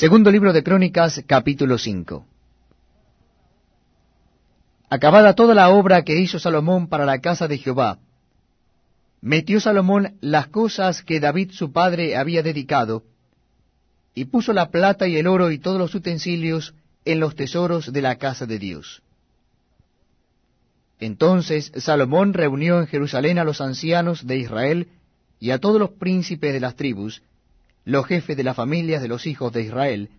Segundo libro de Crónicas, capítulo 5. Acabada toda la obra que hizo Salomón para la casa de Jehová, metió Salomón las cosas que David su padre había dedicado, y puso la plata y el oro y todos los utensilios en los tesoros de la casa de Dios. Entonces Salomón reunió en Jerusalén a los ancianos de Israel y a todos los príncipes de las tribus, los jefes de las familias de los hijos de Israel,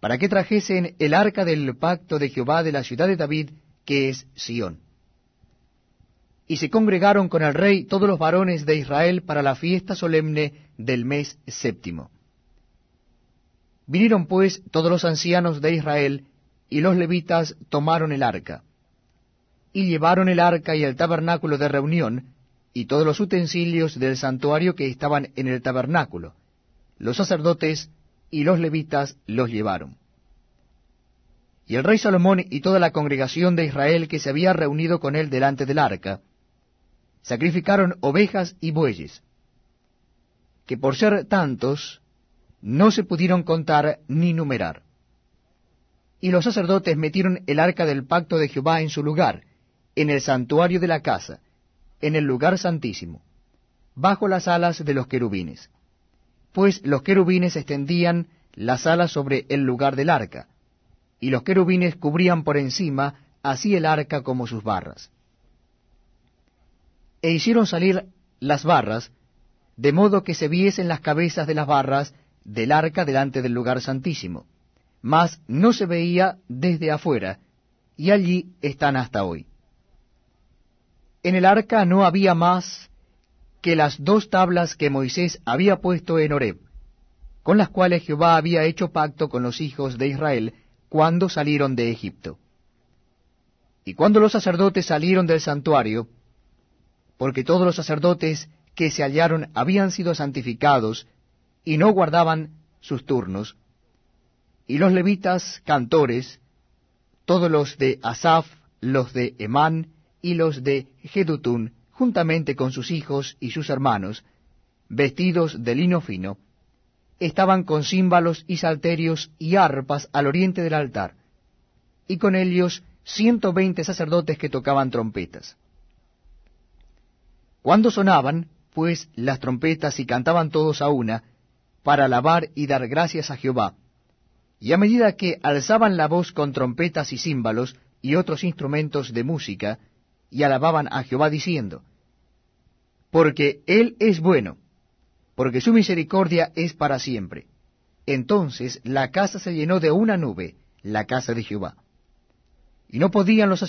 para que trajesen el arca del pacto de Jehová de la ciudad de David, que es Sión. Y se congregaron con el rey todos los varones de Israel para la fiesta solemne del mes séptimo. Vinieron pues todos los ancianos de Israel, y los levitas tomaron el arca, y llevaron el arca y el tabernáculo de reunión, y todos los utensilios del santuario que estaban en el tabernáculo, los sacerdotes y los levitas los llevaron. Y el rey Salomón y toda la congregación de Israel que se había reunido con él delante del arca, sacrificaron ovejas y bueyes, que por ser tantos no se pudieron contar ni numerar. Y los sacerdotes metieron el arca del pacto de Jehová en su lugar, en el santuario de la casa, en el lugar santísimo, bajo las alas de los querubines pues los querubines extendían las alas sobre el lugar del arca, y los querubines cubrían por encima así el arca como sus barras. E hicieron salir las barras, de modo que se viesen las cabezas de las barras del arca delante del lugar santísimo, mas no se veía desde afuera, y allí están hasta hoy. En el arca no había más que las dos tablas que Moisés había puesto en Horeb, con las cuales Jehová había hecho pacto con los hijos de Israel cuando salieron de Egipto. Y cuando los sacerdotes salieron del santuario, porque todos los sacerdotes que se hallaron habían sido santificados y no guardaban sus turnos, y los levitas cantores, todos los de Asaf, los de Emán y los de Jedutún, juntamente con sus hijos y sus hermanos, vestidos de lino fino, estaban con címbalos y salterios y arpas al oriente del altar, y con ellos ciento veinte sacerdotes que tocaban trompetas. Cuando sonaban, pues, las trompetas y cantaban todos a una, para alabar y dar gracias a Jehová, y a medida que alzaban la voz con trompetas y címbalos y otros instrumentos de música, y alababan a Jehová diciendo, Porque Él es bueno, porque su misericordia es para siempre. Entonces la casa se llenó de una nube, la casa de Jehová. Y no podían los